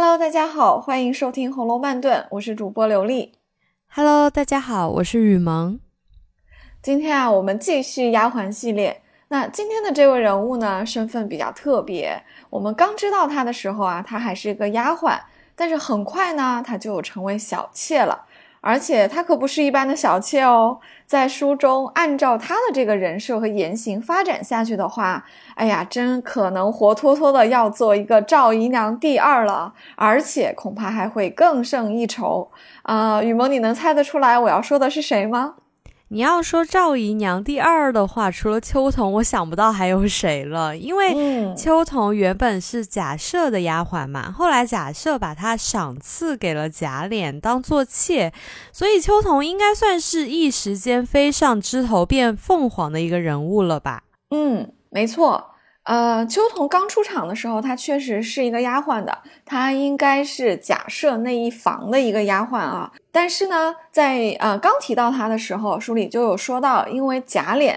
Hello，大家好，欢迎收听《红楼慢炖》，我是主播刘丽。Hello，大家好，我是雨萌。今天啊，我们继续丫鬟系列。那今天的这位人物呢，身份比较特别。我们刚知道她的时候啊，她还是一个丫鬟，但是很快呢，她就成为小妾了。而且她可不是一般的小妾哦，在书中按照她的这个人设和言行发展下去的话，哎呀，真可能活脱脱的要做一个赵姨娘第二了，而且恐怕还会更胜一筹啊！雨萌，你能猜得出来我要说的是谁吗？你要说赵姨娘第二的话，除了秋桐，我想不到还有谁了。因为秋桐原本是贾赦的丫鬟嘛，后来贾赦把她赏赐给了贾琏当做妾，所以秋桐应该算是一时间飞上枝头变凤凰的一个人物了吧？嗯，没错。呃，秋桐刚出场的时候，她确实是一个丫鬟的，她应该是贾赦那一房的一个丫鬟啊。但是呢，在呃刚提到她的时候，书里就有说到，因为贾琏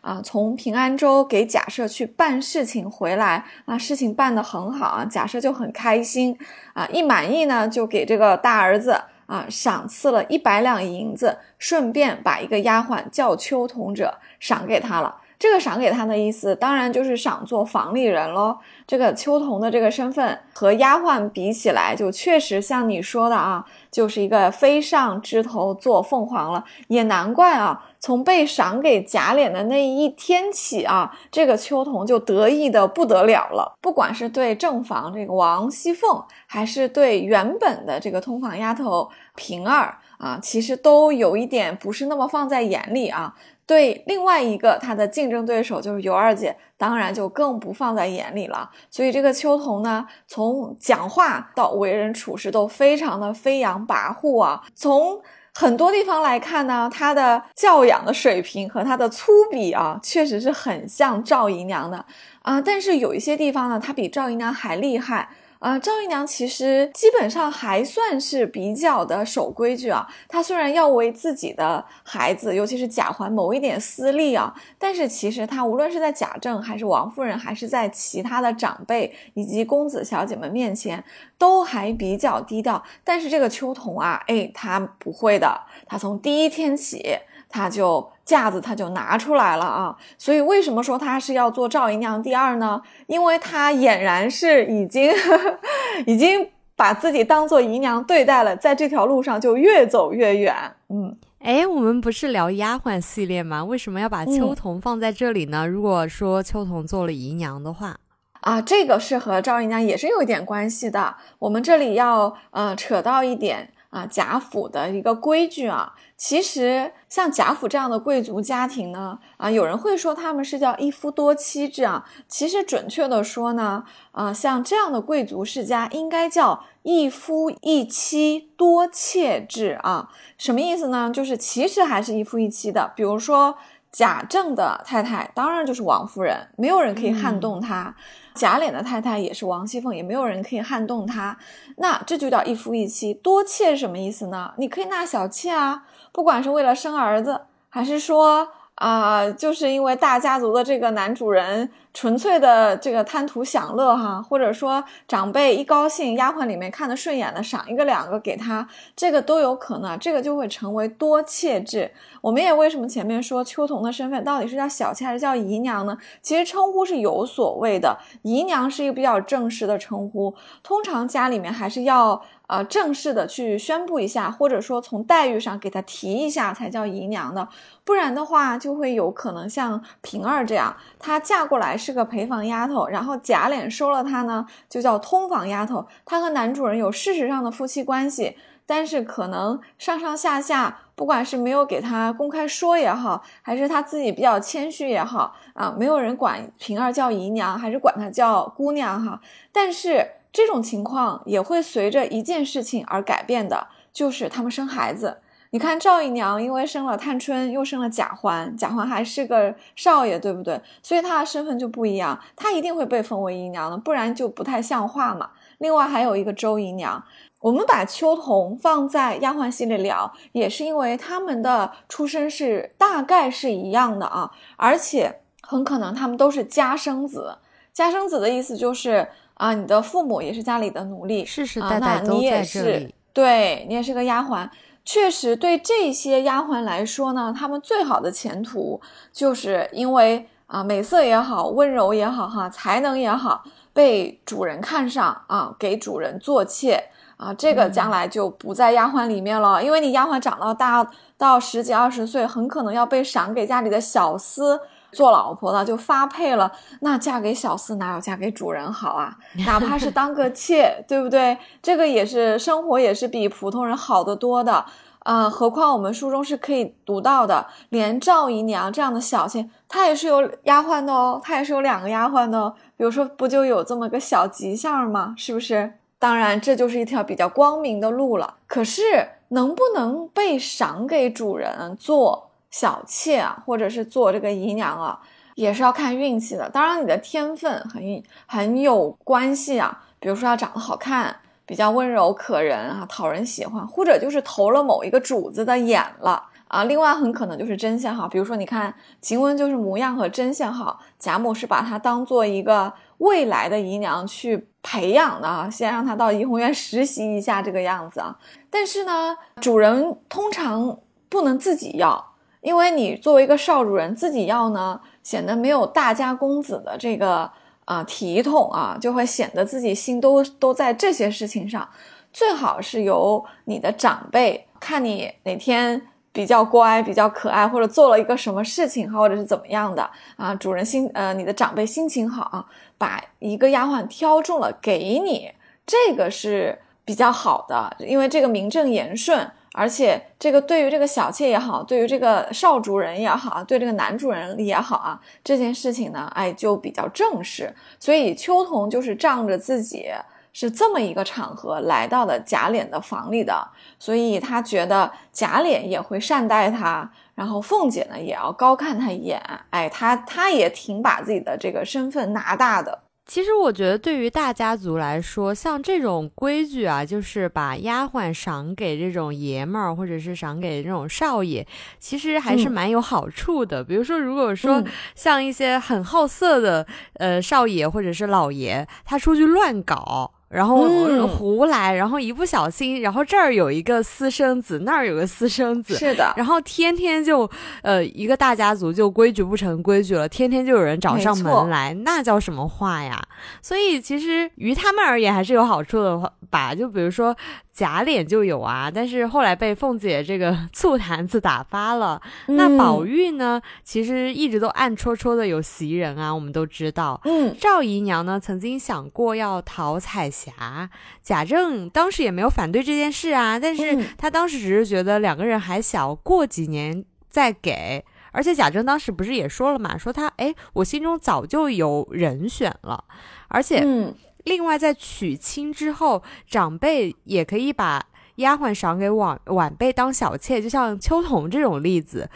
啊从平安州给贾赦去办事情回来啊，事情办得很好啊，贾赦就很开心啊，一满意呢，就给这个大儿子啊赏赐了一百两银子，顺便把一个丫鬟叫秋桐者赏给他了。这个赏给他的意思，当然就是赏做房里人喽。这个秋桐的这个身份和丫鬟比起来，就确实像你说的啊，就是一个飞上枝头做凤凰了。也难怪啊，从被赏给贾琏的那一天起啊，这个秋桐就得意的不得了了。不管是对正房这个王熙凤，还是对原本的这个通房丫头平儿啊，其实都有一点不是那么放在眼里啊。对另外一个他的竞争对手就是尤二姐，当然就更不放在眼里了。所以这个秋桐呢，从讲话到为人处事都非常的飞扬跋扈啊。从很多地方来看呢，他的教养的水平和他的粗鄙啊，确实是很像赵姨娘的啊。但是有一些地方呢，他比赵姨娘还厉害。啊，赵姨娘其实基本上还算是比较的守规矩啊。她虽然要为自己的孩子，尤其是贾环谋一点私利啊，但是其实她无论是在贾政，还是王夫人，还是在其他的长辈以及公子小姐们面前，都还比较低调。但是这个秋桐啊，哎，她不会的，她从第一天起。他就架子他就拿出来了啊，所以为什么说他是要做赵姨娘第二呢？因为他俨然是已经 已经把自己当做姨娘对待了，在这条路上就越走越远。嗯，哎，我们不是聊丫鬟系列吗？为什么要把秋桐放在这里呢？如果说秋桐做了姨娘的话，啊，这个是和赵姨娘也是有一点关系的。我们这里要呃扯到一点。啊，贾府的一个规矩啊，其实像贾府这样的贵族家庭呢，啊，有人会说他们是叫一夫多妻制啊，其实准确的说呢，啊，像这样的贵族世家应该叫一夫一妻多妾制啊，什么意思呢？就是其实还是一夫一妻的，比如说。贾政的太太当然就是王夫人，没有人可以撼动她；贾琏的太太也是王熙凤，也没有人可以撼动她。那这就叫一夫一妻多妾是什么意思呢？你可以纳小妾啊，不管是为了生儿子，还是说。啊，就是因为大家族的这个男主人纯粹的这个贪图享乐哈，或者说长辈一高兴，丫鬟里面看得顺眼的赏一个两个给他，这个都有可能，这个就会成为多妾制。我们也为什么前面说秋桐的身份到底是叫小妾还是叫姨娘呢？其实称呼是有所谓的，姨娘是一个比较正式的称呼，通常家里面还是要。呃，正式的去宣布一下，或者说从待遇上给她提一下，才叫姨娘的。不然的话，就会有可能像平儿这样，她嫁过来是个陪房丫头，然后贾琏收了她呢，就叫通房丫头。她和男主人有事实上的夫妻关系，但是可能上上下下，不管是没有给她公开说也好，还是她自己比较谦虚也好，啊，没有人管平儿叫姨娘，还是管她叫姑娘哈。但是。这种情况也会随着一件事情而改变的，就是他们生孩子。你看赵姨娘，因为生了探春，又生了贾环，贾环还是个少爷，对不对？所以她的身份就不一样，她一定会被封为姨娘的，不然就不太像话嘛。另外还有一个周姨娘，我们把秋桐放在丫鬟系列聊，也是因为他们的出身是大概是一样的啊，而且很可能他们都是家生子。家生子的意思就是。啊，你的父母也是家里的奴隶，世世代代都在这里。对你也是个丫鬟，确实对这些丫鬟来说呢，他们最好的前途就是因为啊美色也好，温柔也好，哈才能也好，被主人看上啊，给主人做妾啊，这个将来就不在丫鬟里面了，因为你丫鬟长到大到十几二十岁，很可能要被赏给家里的小厮。做老婆了就发配了，那嫁给小厮哪有嫁给主人好啊？哪怕是当个妾，对不对？这个也是生活，也是比普通人好得多的。呃，何况我们书中是可以读到的，连赵姨娘这样的小妾，她也是有丫鬟的哦，她也是有两个丫鬟的。比如说，不就有这么个小吉祥吗？是不是？当然，这就是一条比较光明的路了。可是，能不能被赏给主人做？小妾啊，或者是做这个姨娘啊，也是要看运气的。当然，你的天分很很有关系啊。比如说，要长得好看，比较温柔可人啊，讨人喜欢，或者就是投了某一个主子的眼了啊。另外，很可能就是针线好。比如说，你看晴雯就是模样和针线好，贾母是把她当做一个未来的姨娘去培养的啊，先让她到怡红院实习一下这个样子啊。但是呢，主人通常不能自己要。因为你作为一个少主人自己要呢，显得没有大家公子的这个啊体统啊，就会显得自己心都都在这些事情上。最好是由你的长辈看你哪天比较乖、比较可爱，或者做了一个什么事情，或者是怎么样的啊，主人心呃你的长辈心情好啊，把一个丫鬟挑中了给你，这个是比较好的，因为这个名正言顺。而且这个对于这个小妾也好，对于这个少主人也好，对这个男主人也好啊，这件事情呢，哎，就比较正式。所以秋桐就是仗着自己是这么一个场合来到了贾琏的房里的，所以他觉得贾琏也会善待他，然后凤姐呢也要高看他一眼，哎，他他也挺把自己的这个身份拿大的。其实我觉得，对于大家族来说，像这种规矩啊，就是把丫鬟赏给这种爷们儿，或者是赏给这种少爷，其实还是蛮有好处的。比如说，如果说像一些很好色的呃少爷或者是老爷，他出去乱搞。然后胡来，然后一不小心，然后这儿有一个私生子，那儿有个私生子，是的。然后天天就，呃，一个大家族就规矩不成规矩了，天天就有人找上门来，那叫什么话呀？所以其实于他们而言还是有好处的吧？就比如说。假脸就有啊，但是后来被凤姐这个 醋坛子打发了。那宝玉呢，其实一直都暗戳戳的有袭人啊，我们都知道。嗯，赵姨娘呢，曾经想过要讨彩霞，贾政当时也没有反对这件事啊，但是他当时只是觉得两个人还小，过几年再给。而且贾政当时不是也说了嘛，说他哎，我心中早就有人选了，而且。另外，在娶亲之后，长辈也可以把丫鬟赏给晚晚辈当小妾，就像秋桐这种例子。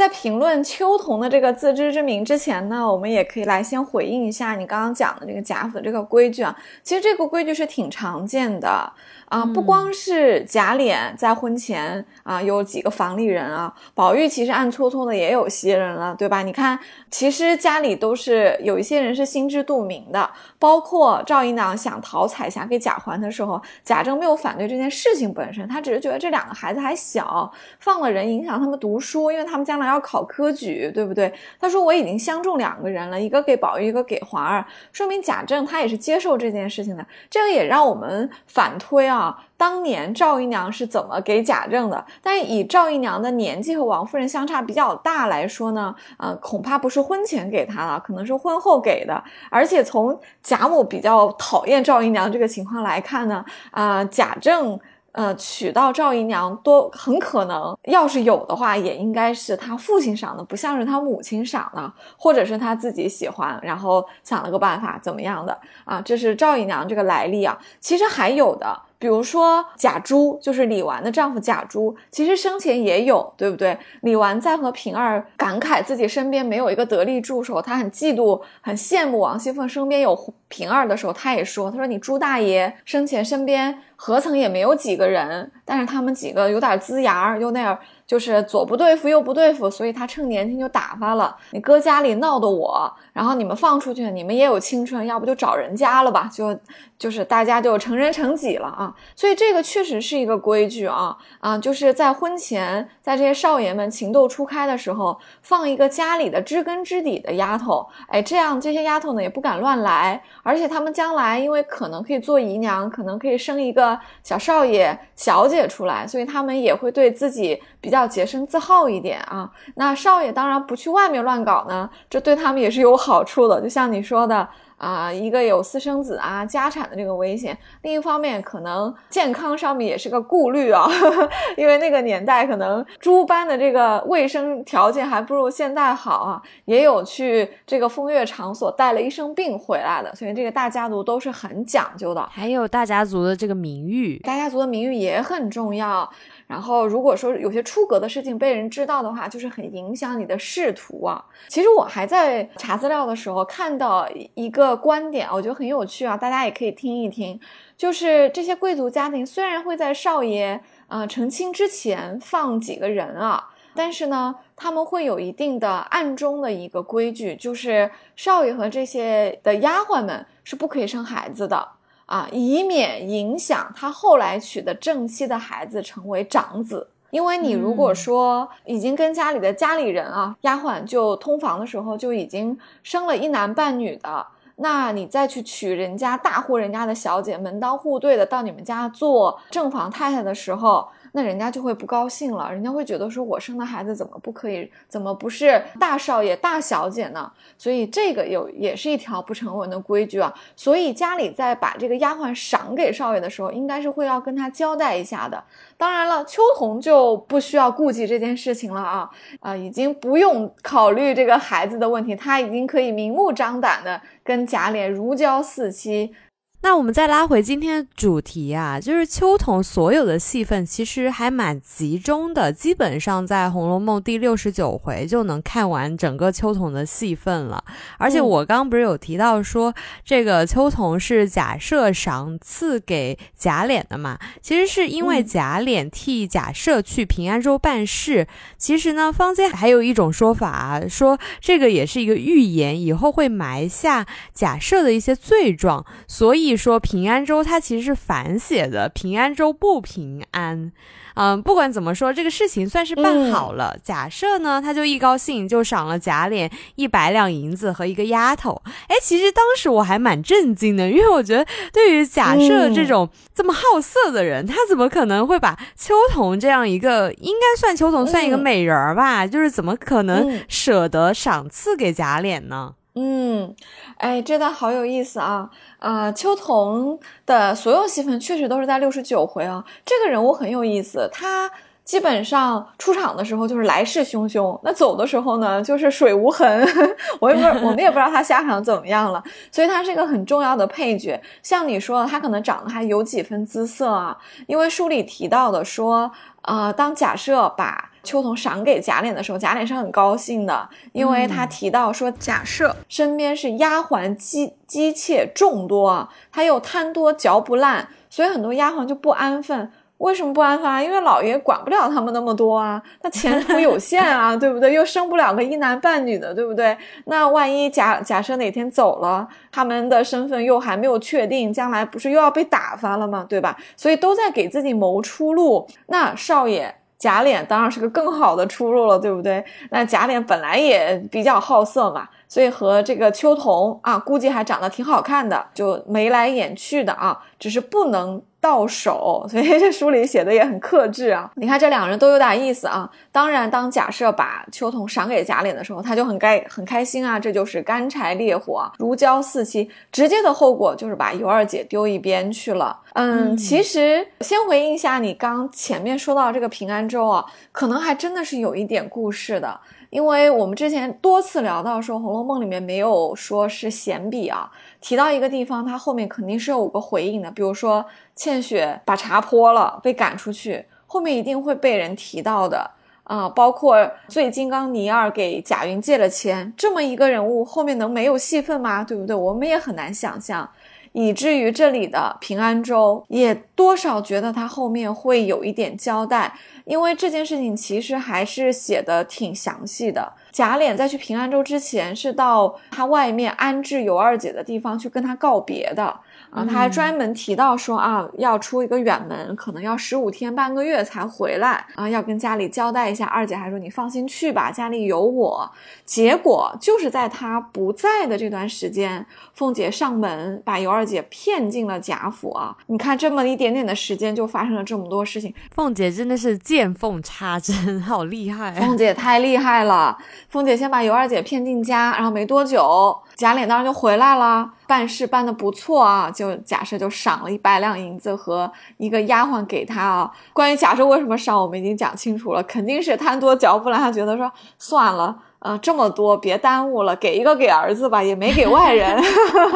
在评论秋桐的这个自知之明之前呢，我们也可以来先回应一下你刚刚讲的这个贾府的这个规矩啊。其实这个规矩是挺常见的。啊，不光是贾琏在婚前啊有几个房里人啊，宝玉其实暗搓搓的也有些人了，对吧？你看，其实家里都是有一些人是心知肚明的，包括赵姨娘想讨彩霞给贾环的时候，贾政没有反对这件事情本身，他只是觉得这两个孩子还小，放了人影响他们读书，因为他们将来要考科举，对不对？他说我已经相中两个人了，一个给宝玉，一个给环儿，说明贾政他也是接受这件事情的，这个也让我们反推啊。当年赵姨娘是怎么给贾政的？但以赵姨娘的年纪和王夫人相差比较大来说呢，呃，恐怕不是婚前给她了，可能是婚后给的。而且从贾母比较讨厌赵姨娘这个情况来看呢，啊，贾政。呃，娶到赵姨娘多很可能，要是有的话，也应该是他父亲赏的，不像是他母亲赏的，或者是他自己喜欢，然后想了个办法怎么样的啊？这是赵姨娘这个来历啊。其实还有的，比如说贾珠，就是李纨的丈夫贾珠，其实生前也有，对不对？李纨在和平儿感慨自己身边没有一个得力助手，她很嫉妒、很羡慕王熙凤身边有平儿的时候，她也说：“她说你朱大爷生前身边。”何曾也没有几个人，但是他们几个有点龇牙，又那样，就是左不对付右不对付，所以他趁年轻就打发了你搁家里闹的我，然后你们放出去，你们也有青春，要不就找人家了吧，就就是大家就成人成己了啊。所以这个确实是一个规矩啊啊，就是在婚前，在这些少爷们情窦初开的时候，放一个家里的知根知底的丫头，哎，这样这些丫头呢也不敢乱来，而且他们将来因为可能可以做姨娘，可能可以生一个小少爷、小姐出来，所以他们也会对自己比较。洁身自好一点啊，那少爷当然不去外面乱搞呢，这对他们也是有好处的。就像你说的啊，一个有私生子啊，家产的这个危险；另一方面，可能健康上面也是个顾虑啊，因为那个年代可能猪般的这个卫生条件还不如现在好啊，也有去这个风月场所带了一身病回来的，所以这个大家族都是很讲究的。还有大家族的这个名誉，大家族的名誉也很重要。然后，如果说有些出格的事情被人知道的话，就是很影响你的仕途啊。其实我还在查资料的时候看到一个观点，我觉得很有趣啊，大家也可以听一听。就是这些贵族家庭虽然会在少爷呃成亲之前放几个人啊，但是呢，他们会有一定的暗中的一个规矩，就是少爷和这些的丫鬟们是不可以生孩子的。啊，以免影响他后来娶的正妻的孩子成为长子。因为你如果说已经跟家里的家里人啊，丫鬟就通房的时候就已经生了一男半女的，那你再去娶人家大户人家的小姐，门当户对的到你们家做正房太太的时候。那人家就会不高兴了，人家会觉得说，我生的孩子怎么不可以，怎么不是大少爷、大小姐呢？所以这个有也是一条不成文的规矩啊。所以家里在把这个丫鬟赏给少爷的时候，应该是会要跟他交代一下的。当然了，秋桐就不需要顾及这件事情了啊，啊，已经不用考虑这个孩子的问题，他已经可以明目张胆的跟贾琏如胶似漆。那我们再拉回今天的主题啊，就是秋桐所有的戏份其实还蛮集中的，基本上在《红楼梦》第六十九回就能看完整个秋桐的戏份了。而且我刚刚不是有提到说，这个秋桐是贾赦赏赐给贾琏的嘛？其实是因为贾琏替贾赦去平安州办事。其实呢，坊间还有一种说法，啊说这个也是一个预言，以后会埋下贾赦的一些罪状，所以。说平安州，它其实是反写的，平安州不平安。嗯，不管怎么说，这个事情算是办好了。假设呢，他就一高兴就赏了贾琏一百两银子和一个丫头。哎，其实当时我还蛮震惊的，因为我觉得对于假设这种这么好色的人，他怎么可能会把秋桐这样一个应该算秋桐算一个美人儿吧？就是怎么可能舍得赏赐给贾琏呢？嗯，哎，这倒好有意思啊！啊，秋桐的所有戏份确实都是在六十九回啊。这个人物很有意思，他基本上出场的时候就是来势汹汹，那走的时候呢就是水无痕。我也不，我们也不知道他下场怎么样了。所以他是一个很重要的配角。像你说，他可能长得还有几分姿色啊，因为书里提到的说，呃，当假设把。秋桐赏给贾琏的时候，贾琏是很高兴的，因为他提到说，假设身边是丫鬟姬姬妾众多，他又贪多嚼不烂，所以很多丫鬟就不安分。为什么不安分啊？因为老爷管不了他们那么多啊，他前途有限啊，对不对？又生不了个一男半女的，对不对？那万一假假设哪天走了，他们的身份又还没有确定，将来不是又要被打发了吗？对吧？所以都在给自己谋出路。那少爷。贾琏当然是个更好的出路了，对不对？那贾琏本来也比较好色嘛，所以和这个秋桐啊，估计还长得挺好看的，就眉来眼去的啊，只是不能。到手，所以这书里写的也很克制啊。你看这两人都有点意思啊。当然，当假设把秋桐赏给贾琏的时候，他就很该很开心啊。这就是干柴烈火，如胶似漆。直接的后果就是把尤二姐丢一边去了。嗯，其实先回应一下你刚前面说到这个平安州啊，可能还真的是有一点故事的。因为我们之前多次聊到说，《红楼梦》里面没有说是闲笔啊，提到一个地方，它后面肯定是有个回应的。比如说倩雪把茶泼了，被赶出去，后面一定会被人提到的啊。包括醉金刚尼二给贾云借了钱，这么一个人物，后面能没有戏份吗？对不对？我们也很难想象，以至于这里的平安州也。多少觉得他后面会有一点交代，因为这件事情其实还是写的挺详细的。贾琏在去平安州之前，是到他外面安置尤二姐的地方去跟他告别的。啊，他还专门提到说啊，要出一个远门，可能要十五天半个月才回来啊，要跟家里交代一下。二姐还说你放心去吧，家里有我。结果就是在他不在的这段时间，凤姐上门把尤二姐骗进了贾府啊。你看这么一点点的时间，就发生了这么多事情。凤姐真的是见缝插针，好厉害！凤姐太厉害了。凤姐先把尤二姐骗进家，然后没多久，贾琏当然就回来了。办事办得不错啊，就贾赦就赏了一百两银子和一个丫鬟给他啊。关于贾赦为什么赏，我们已经讲清楚了，肯定是贪多嚼不烂，他觉得说算了，呃，这么多别耽误了，给一个给儿子吧，也没给外人。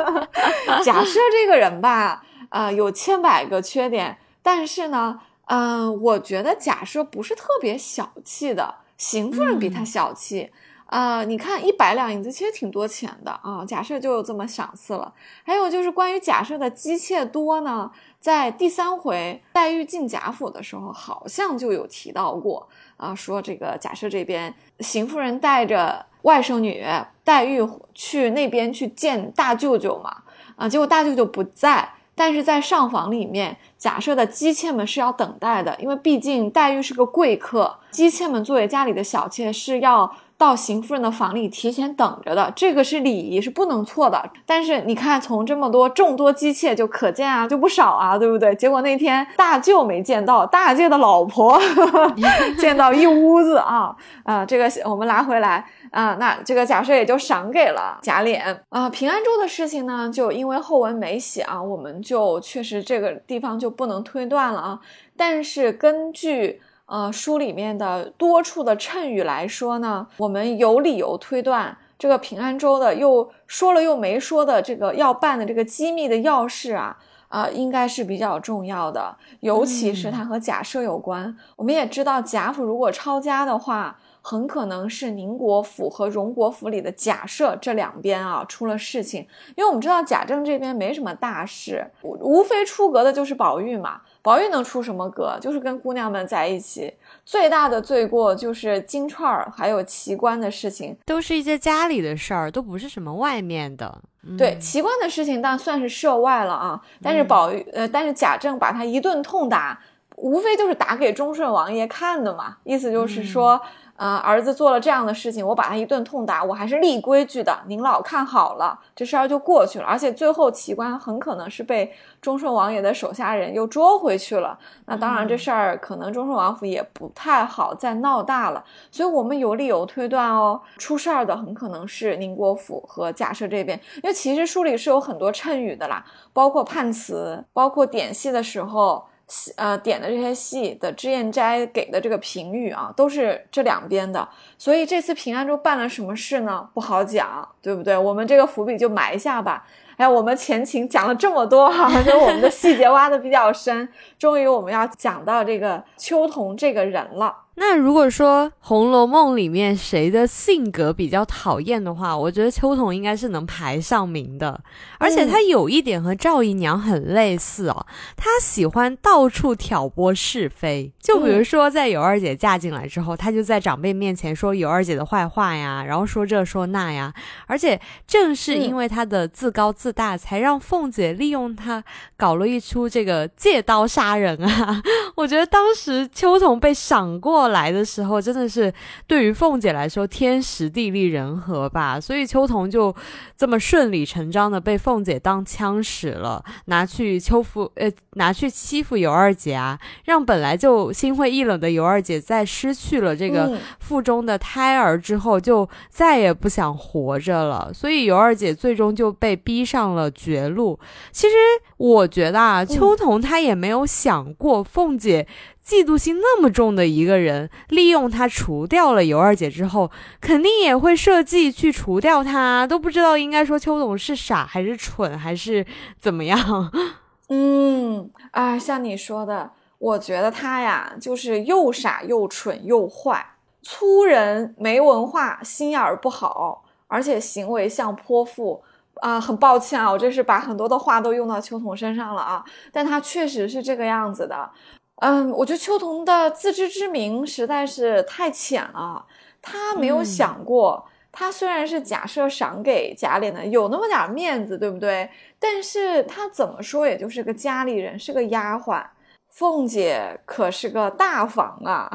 贾赦这个人吧，呃，有千百个缺点，但是呢，嗯，我觉得贾赦不是特别小气的，邢夫人比他小气。啊，你看一百两银子其实挺多钱的啊，假设就这么赏赐了。还有就是关于假设的姬妾多呢，在第三回黛玉进贾府的时候，好像就有提到过啊，说这个贾赦这边邢夫人带着外甥女黛玉去那边去见大舅舅嘛，啊，结果大舅舅不在，但是在上房里面，假设的姬妾们是要等待的，因为毕竟黛玉是个贵客，姬妾们作为家里的小妾是要。到邢夫人的房里提前等着的，这个是礼仪，是不能错的。但是你看，从这么多众多姬妾就可见啊，就不少啊，对不对？结果那天大舅没见到，大舅的老婆 见到一屋子啊啊！这个我们拿回来啊，那这个假设也就赏给了贾琏啊。平安州的事情呢，就因为后文没写啊，我们就确实这个地方就不能推断了啊。但是根据。呃，书里面的多处的衬语来说呢，我们有理由推断，这个平安州的又说了又没说的这个要办的这个机密的要事啊，啊，应该是比较重要的，尤其是它和假设有关。我们也知道，贾府如果抄家的话。很可能是宁国府和荣国府里的贾赦这两边啊出了事情，因为我们知道贾政这边没什么大事，无非出格的就是宝玉嘛。宝玉能出什么格？就是跟姑娘们在一起。最大的罪过就是金钏儿还有奇观的事情，都是一些家里的事儿，都不是什么外面的。对奇观的事情，但算是涉外了啊。但是宝玉，呃，但是贾政把他一顿痛打，无非就是打给忠顺王爷看的嘛，意思就是说。啊，儿子做了这样的事情，我把他一顿痛打，我还是立规矩的。您老看好了，这事儿就过去了。而且最后奇观很可能是被忠顺王爷的手下人又捉回去了。那当然，这事儿可能忠顺王府也不太好再闹大了。所以我们有理由推断哦，出事儿的很可能是宁国府和贾赦这边。因为其实书里是有很多谶语的啦，包括判词，包括点戏的时候。呃，点的这些戏的脂砚斋给的这个评语啊，都是这两边的，所以这次平安州办了什么事呢？不好讲，对不对？我们这个伏笔就埋下吧。哎，我们前情讲了这么多哈，就我们的细节挖的比较深，终于我们要讲到这个秋桐这个人了。那如果说《红楼梦》里面谁的性格比较讨厌的话，我觉得秋桐应该是能排上名的。而且他有一点和赵姨娘很类似哦，他喜欢到处挑拨是非。就比如说在尤二姐嫁进来之后，他就在长辈面前说尤二姐的坏话呀，然后说这说那呀。而且正是因为他的自高自大，才让凤姐利用他搞了一出这个借刀杀人啊。我觉得当时秋桐被赏过。来的时候真的是对于凤姐来说天时地利人和吧，所以秋桐就这么顺理成章的被凤姐当枪使了，拿去秋夫呃拿去欺负尤二姐啊，让本来就心灰意冷的尤二姐在失去了这个腹中的胎儿之后，就再也不想活着了，所以尤二姐最终就被逼上了绝路。其实我觉得啊，秋桐她也没有想过凤姐。嫉妒心那么重的一个人，利用他除掉了尤二姐之后，肯定也会设计去除掉他。都不知道应该说邱总是傻还是蠢还是怎么样。嗯，啊，像你说的，我觉得他呀，就是又傻又蠢又坏，粗人没文化，心眼儿不好，而且行为像泼妇。啊，很抱歉啊，我这是把很多的话都用到秋桐身上了啊，但他确实是这个样子的。嗯，我觉得秋桐的自知之明实在是太浅了，他没有想过，他虽然是假设赏给贾琏的，有那么点面子，对不对？但是他怎么说也就是个家里人，是个丫鬟。凤姐可是个大房啊，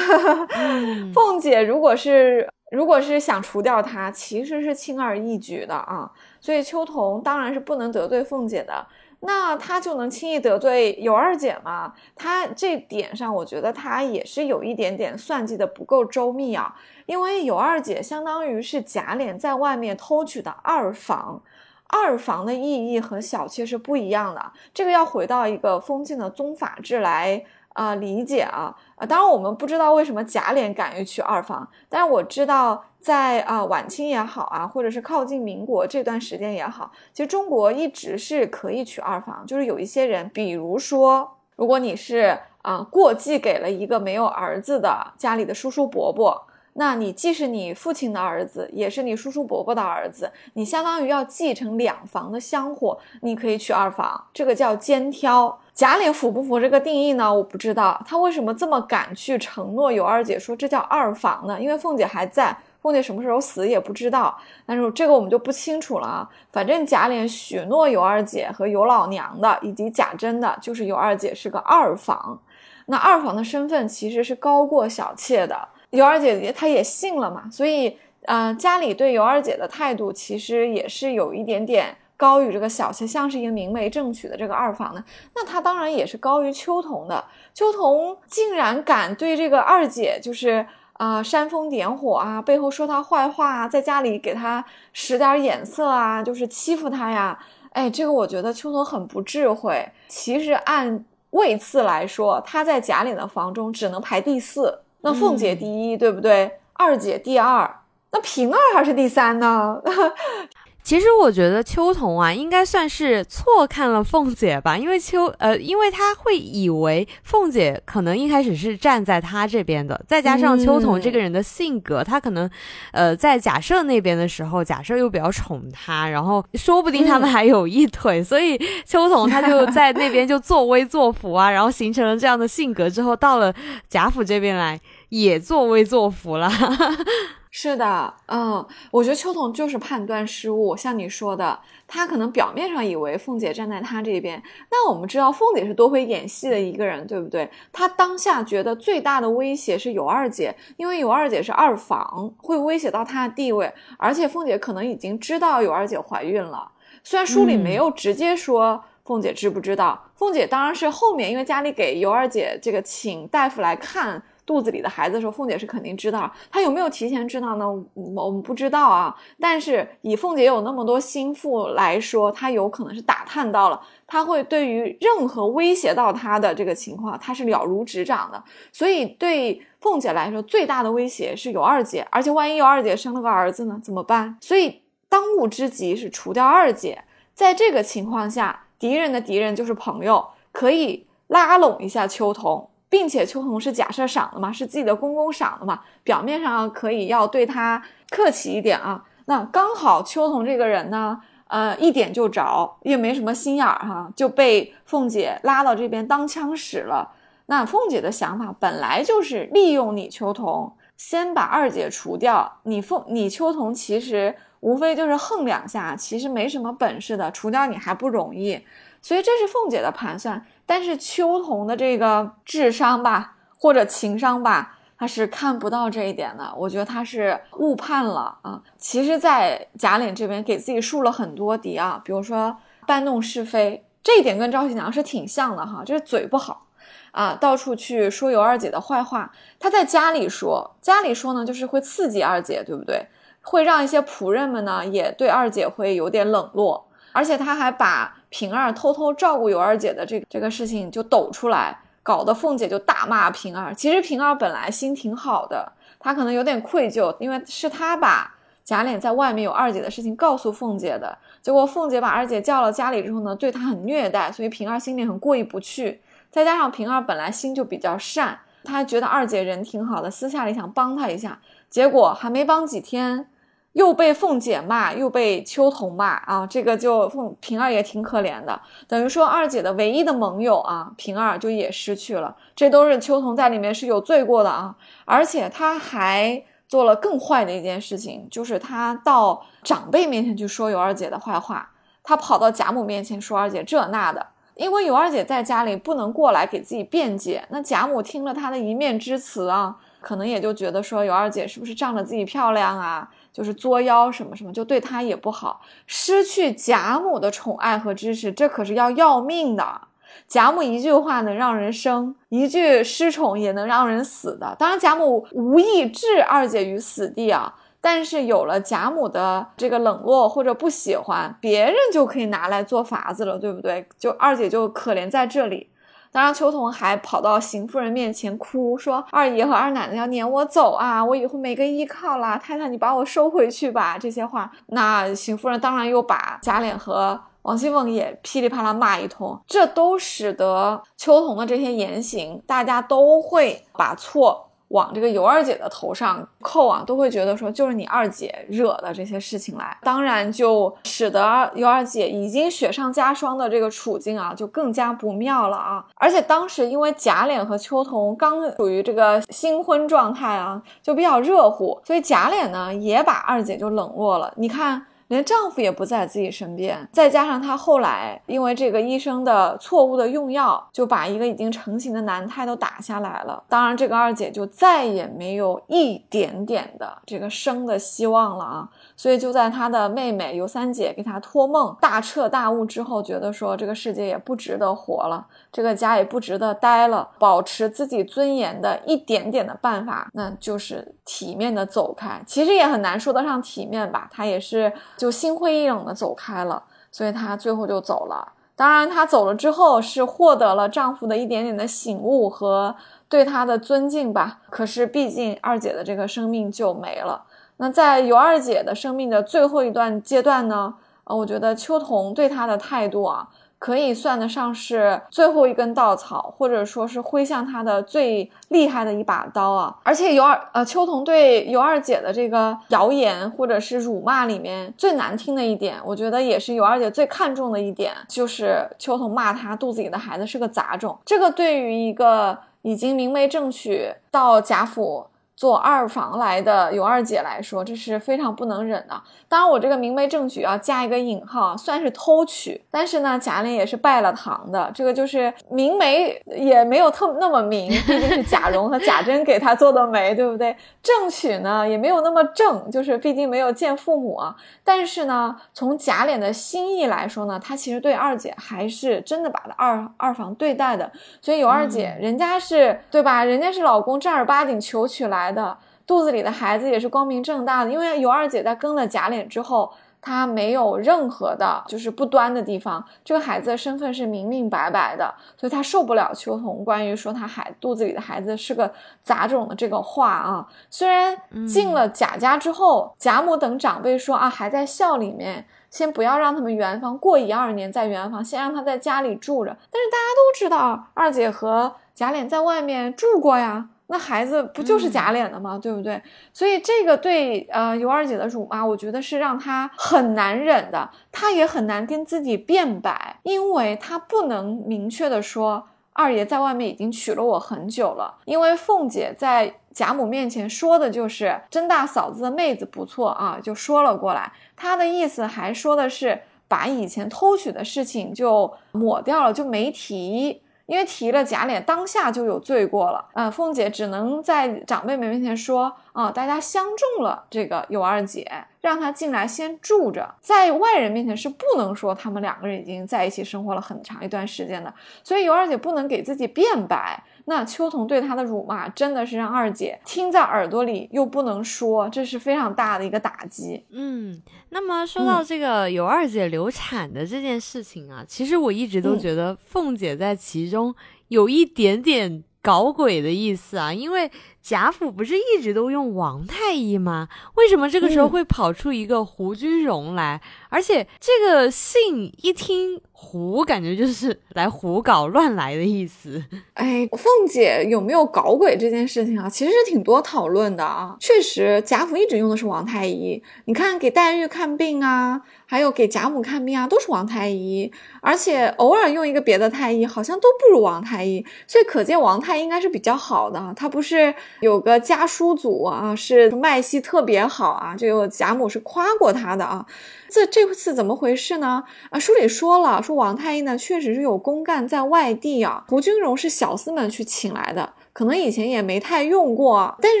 凤姐如果是如果是想除掉他，其实是轻而易举的啊。所以秋桐当然是不能得罪凤姐的。那他就能轻易得罪尤二姐吗？他这点上，我觉得他也是有一点点算计的不够周密啊。因为尤二姐相当于是贾琏在外面偷取的二房，二房的意义和小妾是不一样的。这个要回到一个封建的宗法制来。啊，理解啊，啊，当然我们不知道为什么贾琏敢于娶二房，但是我知道在啊晚清也好啊，或者是靠近民国这段时间也好，其实中国一直是可以娶二房，就是有一些人，比如说，如果你是啊过继给了一个没有儿子的家里的叔叔伯伯。那你既是你父亲的儿子，也是你叔叔伯伯的儿子，你相当于要继承两房的香火，你可以娶二房，这个叫肩挑。贾琏符不符这个定义呢？我不知道他为什么这么敢去承诺尤二姐说这叫二房呢？因为凤姐还在，凤姐什么时候死也不知道，但是这个我们就不清楚了啊。反正贾琏许诺尤二姐和尤老娘的，以及贾珍的，就是尤二姐是个二房，那二房的身份其实是高过小妾的。尤二姐姐她也信了嘛，所以，呃，家里对尤二姐的态度其实也是有一点点高于这个小妾，像是一个明媒正娶的这个二房的，那她当然也是高于秋桐的。秋桐竟然敢对这个二姐就是啊煽风点火啊，背后说他坏话啊，在家里给他使点眼色啊，就是欺负他呀。哎，这个我觉得秋桐很不智慧。其实按位次来说，她在贾琏的房中只能排第四。那凤姐第一，对不对？二姐第二，那平儿还是第三呢？其实我觉得秋桐啊，应该算是错看了凤姐吧，因为秋呃，因为他会以为凤姐可能一开始是站在他这边的，再加上秋桐这个人的性格，他可能呃在假设那边的时候，假设又比较宠他，然后说不定他们还有一腿，所以秋桐他就在那边就作威作福啊，然后形成了这样的性格之后，到了贾府这边来也作威作福了。是的，嗯，我觉得秋桐就是判断失误，像你说的，他可能表面上以为凤姐站在他这边，那我们知道凤姐是多会演戏的一个人，对不对？她当下觉得最大的威胁是尤二姐，因为尤二姐是二房，会威胁到她的地位，而且凤姐可能已经知道尤二姐怀孕了，虽然书里没有直接说凤姐知不知道，凤姐当然是后面因为家里给尤二姐这个请大夫来看。肚子里的孩子的时候，凤姐是肯定知道，她有没有提前知道呢？我们不知道啊。但是以凤姐有那么多心腹来说，她有可能是打探到了，她会对于任何威胁到她的这个情况，她是了如指掌的。所以对凤姐来说，最大的威胁是尤二姐，而且万一尤二姐生了个儿子呢，怎么办？所以当务之急是除掉二姐。在这个情况下，敌人的敌人就是朋友，可以拉拢一下秋桐。并且秋桐是假设赏的嘛，是自己的公公赏的嘛，表面上可以要对他客气一点啊。那刚好秋桐这个人呢，呃，一点就着，也没什么心眼儿哈，就被凤姐拉到这边当枪使了。那凤姐的想法本来就是利用你秋桐，先把二姐除掉。你凤你秋桐其实无非就是横两下，其实没什么本事的，除掉你还不容易。所以这是凤姐的盘算。但是秋桐的这个智商吧，或者情商吧，他是看不到这一点的。我觉得他是误判了啊。其实，在贾琏这边给自己树了很多敌啊，比如说搬弄是非，这一点跟赵喜娘是挺像的哈，就是嘴不好啊，到处去说尤二姐的坏话。他在家里说，家里说呢，就是会刺激二姐，对不对？会让一些仆人们呢，也对二姐会有点冷落。而且他还把平儿偷偷照顾尤二姐的这个这个事情就抖出来，搞得凤姐就大骂平儿。其实平儿本来心挺好的，她可能有点愧疚，因为是她把贾琏在外面有二姐的事情告诉凤姐的。结果凤姐把二姐叫了家里之后呢，对她很虐待，所以平儿心里很过意不去。再加上平儿本来心就比较善，她觉得二姐人挺好的，私下里想帮她一下。结果还没帮几天。又被凤姐骂，又被秋桐骂啊，这个就凤平儿也挺可怜的，等于说二姐的唯一的盟友啊，平儿就也失去了，这都是秋桐在里面是有罪过的啊，而且他还做了更坏的一件事情，就是他到长辈面前去说尤二姐的坏话，他跑到贾母面前说二姐这那的，因为尤二姐在家里不能过来给自己辩解，那贾母听了他的一面之词啊，可能也就觉得说尤二姐是不是仗着自己漂亮啊？就是作妖什么什么，就对他也不好，失去贾母的宠爱和支持，这可是要要命的。贾母一句话能让人生，一句失宠也能让人死的。当然，贾母无意置二姐于死地啊，但是有了贾母的这个冷落或者不喜欢，别人就可以拿来做法子了，对不对？就二姐就可怜在这里。当然，秋桐还跑到邢夫人面前哭，说二爷和二奶奶要撵我走啊，我以后没个依靠啦，太太你把我收回去吧。这些话，那邢夫人当然又把贾琏和王熙凤也噼里啪啦骂一通，这都使得秋桐的这些言行，大家都会把错。往这个尤二姐的头上扣啊，都会觉得说就是你二姐惹的这些事情来，当然就使得尤二姐已经雪上加霜的这个处境啊，就更加不妙了啊！而且当时因为贾琏和秋桐刚处于这个新婚状态啊，就比较热乎，所以贾琏呢也把二姐就冷落了。你看。连丈夫也不在自己身边，再加上她后来因为这个医生的错误的用药，就把一个已经成型的男胎都打下来了。当然，这个二姐就再也没有一点点的这个生的希望了啊。所以就在她的妹妹尤三姐给她托梦大彻大悟之后，觉得说这个世界也不值得活了，这个家也不值得待了。保持自己尊严的一点点的办法，那就是体面的走开。其实也很难说得上体面吧，她也是。就心灰意冷的走开了，所以她最后就走了。当然，她走了之后是获得了丈夫的一点点的醒悟和对她的尊敬吧。可是，毕竟二姐的这个生命就没了。那在尤二姐的生命的最后一段阶段呢？呃，我觉得秋桐对她的态度啊。可以算得上是最后一根稻草，或者说是挥向他的最厉害的一把刀啊！而且尤二呃秋桐对尤二姐的这个谣言或者是辱骂里面最难听的一点，我觉得也是尤二姐最看重的一点，就是秋桐骂她肚子里的孩子是个杂种。这个对于一个已经明媒正娶到贾府。做二房来的尤二姐来说，这是非常不能忍的。当然，我这个明媒正娶要加一个引号，算是偷娶。但是呢，贾琏也是拜了堂的，这个就是明媒也没有特那么明，毕竟是贾蓉和贾珍给他做的媒，对不对？正娶呢也没有那么正，就是毕竟没有见父母啊。但是呢，从贾琏的心意来说呢，他其实对二姐还是真的把她二二房对待的。所以尤二姐人家是对吧？人家是老公正儿八经求娶来。的肚子里的孩子也是光明正大的，因为尤二姐在跟了贾琏之后，她没有任何的就是不端的地方，这个孩子的身份是明明白白的，所以她受不了秋桐关于说她孩肚子里的孩子是个杂种的这个话啊。虽然进了贾家之后，贾母等长辈说啊还在校里面，先不要让他们圆房过一二年再圆房，先让他在家里住着。但是大家都知道，二姐和贾琏在外面住过呀。那孩子不就是假脸的吗？对不对？所以这个对呃尤二姐的辱骂，我觉得是让她很难忍的，她也很难跟自己辩白，因为她不能明确的说二爷在外面已经娶了我很久了，因为凤姐在贾母面前说的就是甄大嫂子的妹子不错啊，就说了过来，她的意思还说的是把以前偷取的事情就抹掉了，就没提。因为提了假脸，当下就有罪过了。呃，凤姐只能在长辈们面前说：“啊，大家相中了这个尤二姐，让她进来先住着。”在外人面前是不能说他们两个人已经在一起生活了很长一段时间的。所以尤二姐不能给自己辩白。那秋桐对她的辱骂，真的是让二姐听在耳朵里又不能说，这是非常大的一个打击。嗯，那么说到这个有二姐流产的这件事情啊，其实我一直都觉得凤姐在其中有一点点搞鬼的意思啊，因为贾府不是一直都用王太医吗？为什么这个时候会跑出一个胡君荣来？而且这个姓一听。胡感觉就是来胡搞乱来的意思。哎，凤姐有没有搞鬼这件事情啊？其实是挺多讨论的啊。确实，贾府一直用的是王太医。你看，给黛玉看病啊，还有给贾母看病啊，都是王太医。而且偶尔用一个别的太医，好像都不如王太医。所以可见王太医应该是比较好的。他不是有个家书组啊，是脉系特别好啊。这个贾母是夸过他的啊。这这次怎么回事呢？啊，书里说了，说王太医呢确实是有公干在外地啊，胡君荣是小厮们去请来的，可能以前也没太用过。但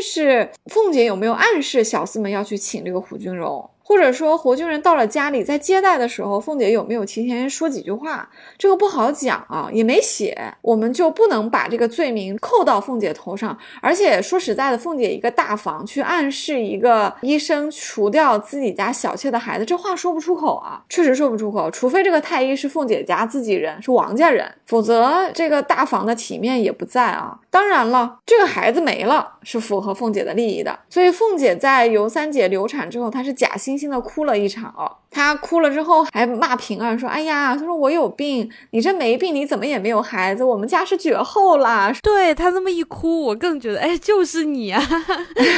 是凤姐有没有暗示小厮们要去请这个胡君荣？或者说活军人到了家里，在接待的时候，凤姐有没有提前说几句话？这个不好讲啊，也没写，我们就不能把这个罪名扣到凤姐头上。而且说实在的，凤姐一个大房去暗示一个医生除掉自己家小妾的孩子，这话说不出口啊，确实说不出口。除非这个太医是凤姐家自己人，是王家人，否则这个大房的体面也不在啊。当然了，这个孩子没了是符合凤姐的利益的，所以凤姐在尤三姐流产之后，她是假惺惺的哭了一场哦。她哭了之后还骂平儿说：“哎呀，她说我有病，你这没病，你怎么也没有孩子？我们家是绝后啦。”对她这么一哭，我更觉得哎，就是你啊，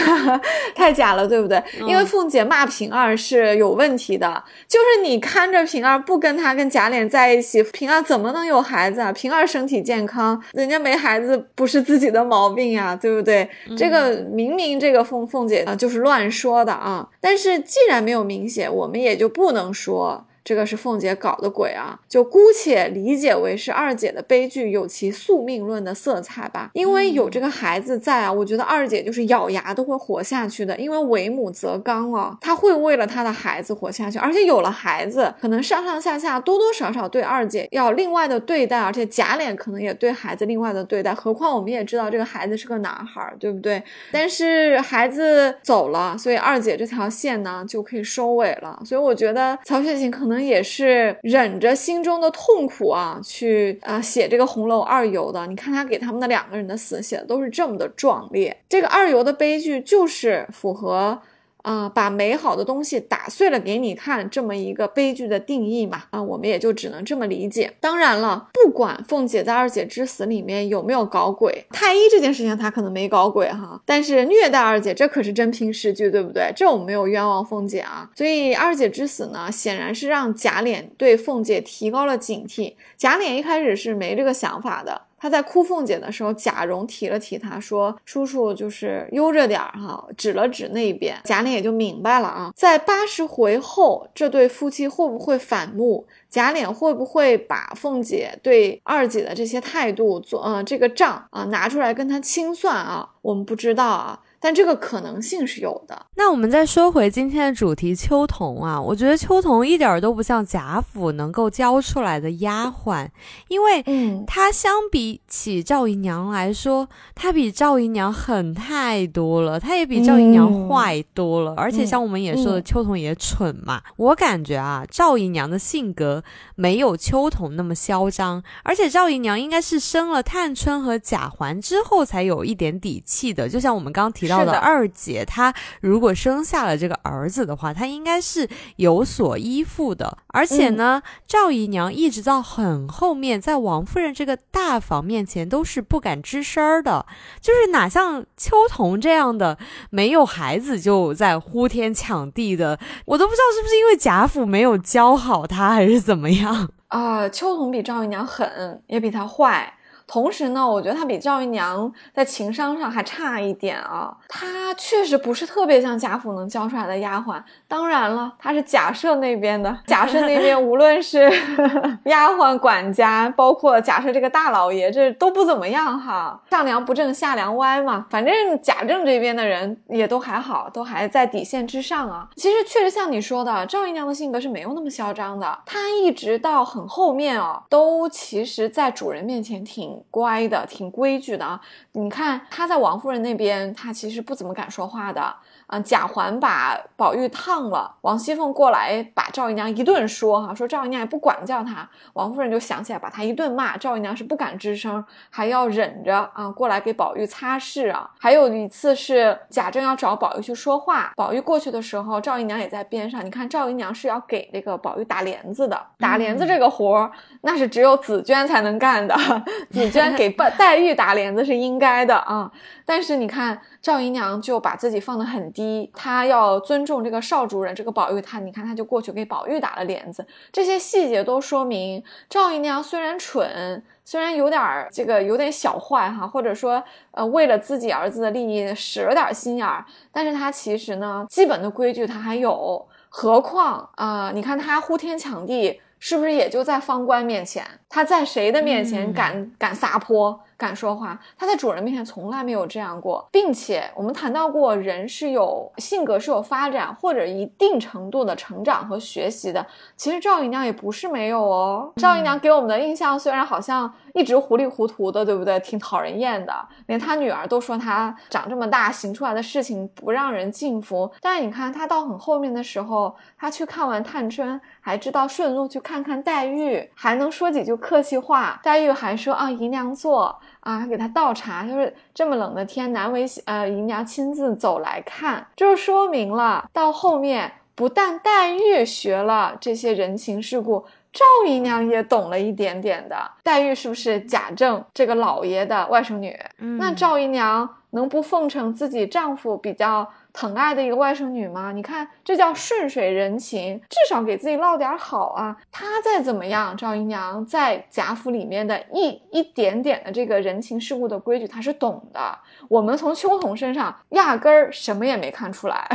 太假了，对不对？因为凤姐骂平儿是有问题的，就是你看着平儿不跟她跟贾琏在一起，平儿怎么能有孩子啊？平儿身体健康，人家没孩子不是自己的毛病呀，对不对？这个明明这个凤凤姐啊就是乱说的啊，但是既然没有明显，我们也就不。不能说。这个是凤姐搞的鬼啊，就姑且理解为是二姐的悲剧有其宿命论的色彩吧。因为有这个孩子在啊，我觉得二姐就是咬牙都会活下去的。因为为母则刚啊，她会为了她的孩子活下去。而且有了孩子，可能上上下下多多少少对二姐要另外的对待，而且贾琏可能也对孩子另外的对待。何况我们也知道这个孩子是个男孩，对不对？但是孩子走了，所以二姐这条线呢就可以收尾了。所以我觉得曹雪芹可能。也是忍着心中的痛苦啊，去啊写这个红楼二游的。你看他给他们的两个人的死写的都是这么的壮烈。这个二游的悲剧就是符合。啊，把美好的东西打碎了给你看，这么一个悲剧的定义嘛？啊，我们也就只能这么理解。当然了，不管凤姐在二姐之死里面有没有搞鬼，太医这件事情她可能没搞鬼哈，但是虐待二姐这可是真凭实据，对不对？这我们没有冤枉凤姐啊。所以二姐之死呢，显然是让贾琏对凤姐提高了警惕。贾琏一开始是没这个想法的。他在哭凤姐的时候，贾蓉提了提他，说：“叔叔就是悠着点儿哈。”指了指那边，贾琏也就明白了啊。在八十回后，这对夫妻会不会反目？贾琏会不会把凤姐对二姐的这些态度做呃这个账啊拿出来跟他清算啊？我们不知道啊。但这个可能性是有的。那我们再说回今天的主题，秋桐啊，我觉得秋桐一点都不像贾府能够教出来的丫鬟，因为，嗯，她相比起赵姨娘来说，她比赵姨娘狠太多了，她也比赵姨娘坏多了。而且像我们也说的，秋桐也蠢嘛。我感觉啊，赵姨娘的性格没有秋桐那么嚣张，而且赵姨娘应该是生了探春和贾环之后才有一点底气的。就像我们刚刚提到。的二姐，她如果生下了这个儿子的话，她应该是有所依附的。而且呢，赵姨娘一直到很后面，在王夫人这个大房面前都是不敢吱声儿的，就是哪像秋桐这样的，没有孩子就在呼天抢地的，我都不知道是不是因为贾府没有教好她，还是怎么样啊？秋桐比赵姨娘狠，也比她坏。同时呢，我觉得她比赵姨娘在情商上还差一点啊。她确实不是特别像贾府能教出来的丫鬟。当然了，她是贾赦那边的。贾赦那边无论是 丫鬟、管家，包括贾赦这个大老爷，这都不怎么样哈。上梁不正下梁歪嘛。反正贾政这边的人也都还好，都还在底线之上啊。其实确实像你说的，赵姨娘的性格是没有那么嚣张的。她一直到很后面哦，都其实在主人面前挺。乖的，挺规矩的啊。你看她在王夫人那边，她其实不怎么敢说话的。啊，贾环把宝玉烫了，王熙凤过来把赵姨娘一顿说，哈，说赵姨娘也不管教她，王夫人就想起来把她一顿骂，赵姨娘是不敢吱声，还要忍着啊，过来给宝玉擦拭啊。还有一次是贾政要找宝玉去说话，宝玉过去的时候，赵姨娘也在边上。你看赵姨娘是要给这个宝玉打帘子的，打帘子这个活儿，那是只有紫娟才能干的，紫娟给黛 黛玉打帘子是应该的啊。但是你看赵姨娘就把自己放得很。低，她要尊重这个少主人，这个宝玉，她你看，她就过去给宝玉打了帘子。这些细节都说明，赵姨娘虽然蠢，虽然有点儿这个有点小坏哈，或者说呃为了自己儿子的利益使了点心眼儿，但是她其实呢，基本的规矩她还有。何况啊，你看她呼天抢地，是不是也就在方官面前？她在谁的面前敢敢撒泼？敢说话，他在主人面前从来没有这样过，并且我们谈到过，人是有性格是有发展或者一定程度的成长和学习的。其实赵姨娘也不是没有哦，赵姨娘给我们的印象虽然好像一直糊里糊涂的，对不对？挺讨人厌的，连她女儿都说她长这么大行出来的事情不让人敬服。但是你看她到很后面的时候，她去看完探春，还知道顺路去看看黛玉，还能说几句客气话。黛玉还说啊，姨娘坐。啊，给他倒茶，就是这么冷的天，难为呃姨娘亲自走来看，就说明了到后面不但黛玉学了这些人情世故，赵姨娘也懂了一点点的。黛玉是不是贾政这个老爷的外甥女？那赵姨娘能不奉承自己丈夫比较？疼爱的一个外甥女吗？你看，这叫顺水人情，至少给自己落点好啊。她再怎么样，赵姨娘在贾府里面的一一点点的这个人情世故的规矩，她是懂的。我们从秋桐身上压根儿什么也没看出来，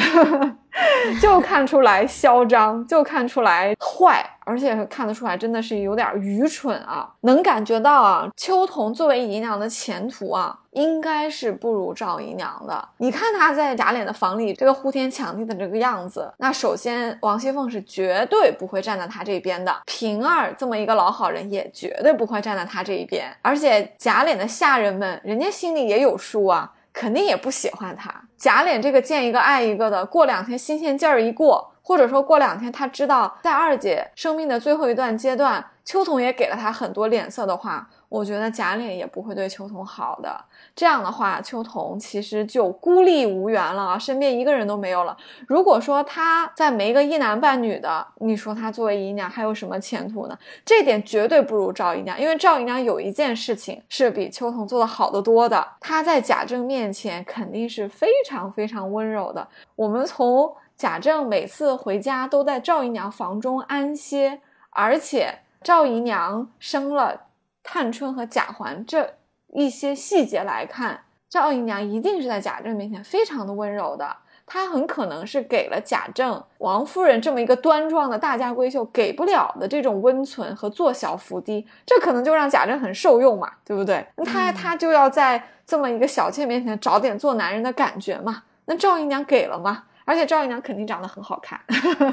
就看出来嚣张，就看出来坏，而且看得出来真的是有点愚蠢啊。能感觉到啊，秋桐作为姨娘的前途啊。应该是不如赵姨娘的。你看她在贾琏的房里这个呼天抢地的这个样子，那首先王熙凤是绝对不会站在她这边的。平儿这么一个老好人，也绝对不会站在她这一边。而且贾琏的下人们，人家心里也有数啊，肯定也不喜欢他。贾琏这个见一个爱一个的，过两天新鲜劲儿一过，或者说过两天他知道在二姐生命的最后一段阶段，秋桐也给了他很多脸色的话，我觉得贾琏也不会对秋桐好的。这样的话，秋桐其实就孤立无援了，身边一个人都没有了。如果说他再没个一男半女的，你说他作为姨娘还有什么前途呢？这点绝对不如赵姨娘，因为赵姨娘有一件事情是比秋桐做的好得多的，她在贾政面前肯定是非常非常温柔的。我们从贾政每次回家都在赵姨娘房中安歇，而且赵姨娘生了探春和贾环这。一些细节来看，赵姨娘一定是在贾政面前非常的温柔的，她很可能是给了贾政、王夫人这么一个端庄的大家闺秀给不了的这种温存和做小伏低，这可能就让贾政很受用嘛，对不对？那他他就要在这么一个小妾面前找点做男人的感觉嘛，那赵姨娘给了吗？而且赵姨娘肯定长得很好看，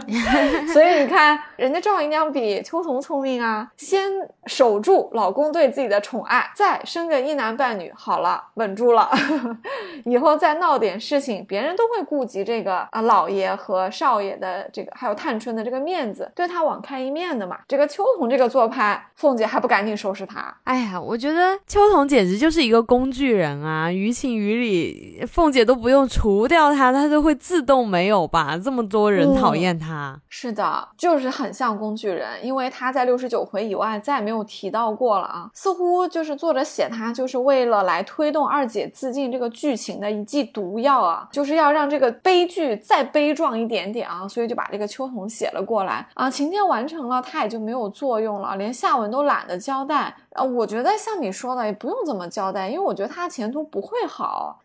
所以你看，人家赵姨娘比秋桐聪明啊！先守住老公对自己的宠爱，再生个一男半女，好了，稳住了，以后再闹点事情，别人都会顾及这个啊老爷和少爷的这个，还有探春的这个面子，对他网开一面的嘛。这个秋桐这个做派，凤姐还不赶紧收拾他？哎呀，我觉得秋桐简直就是一个工具人啊！于情于理，凤姐都不用除掉他，他就会自动。没有吧？这么多人讨厌他，是的，就是很像工具人，因为他在六十九回以外再也没有提到过了啊。似乎就是作者写他就是为了来推动二姐自尽这个剧情的一剂毒药啊，就是要让这个悲剧再悲壮一点点啊，所以就把这个秋桐写了过来啊。情节完成了，他也就没有作用了，连下文都懒得交代啊。我觉得像你说的，也不用怎么交代，因为我觉得他前途不会好。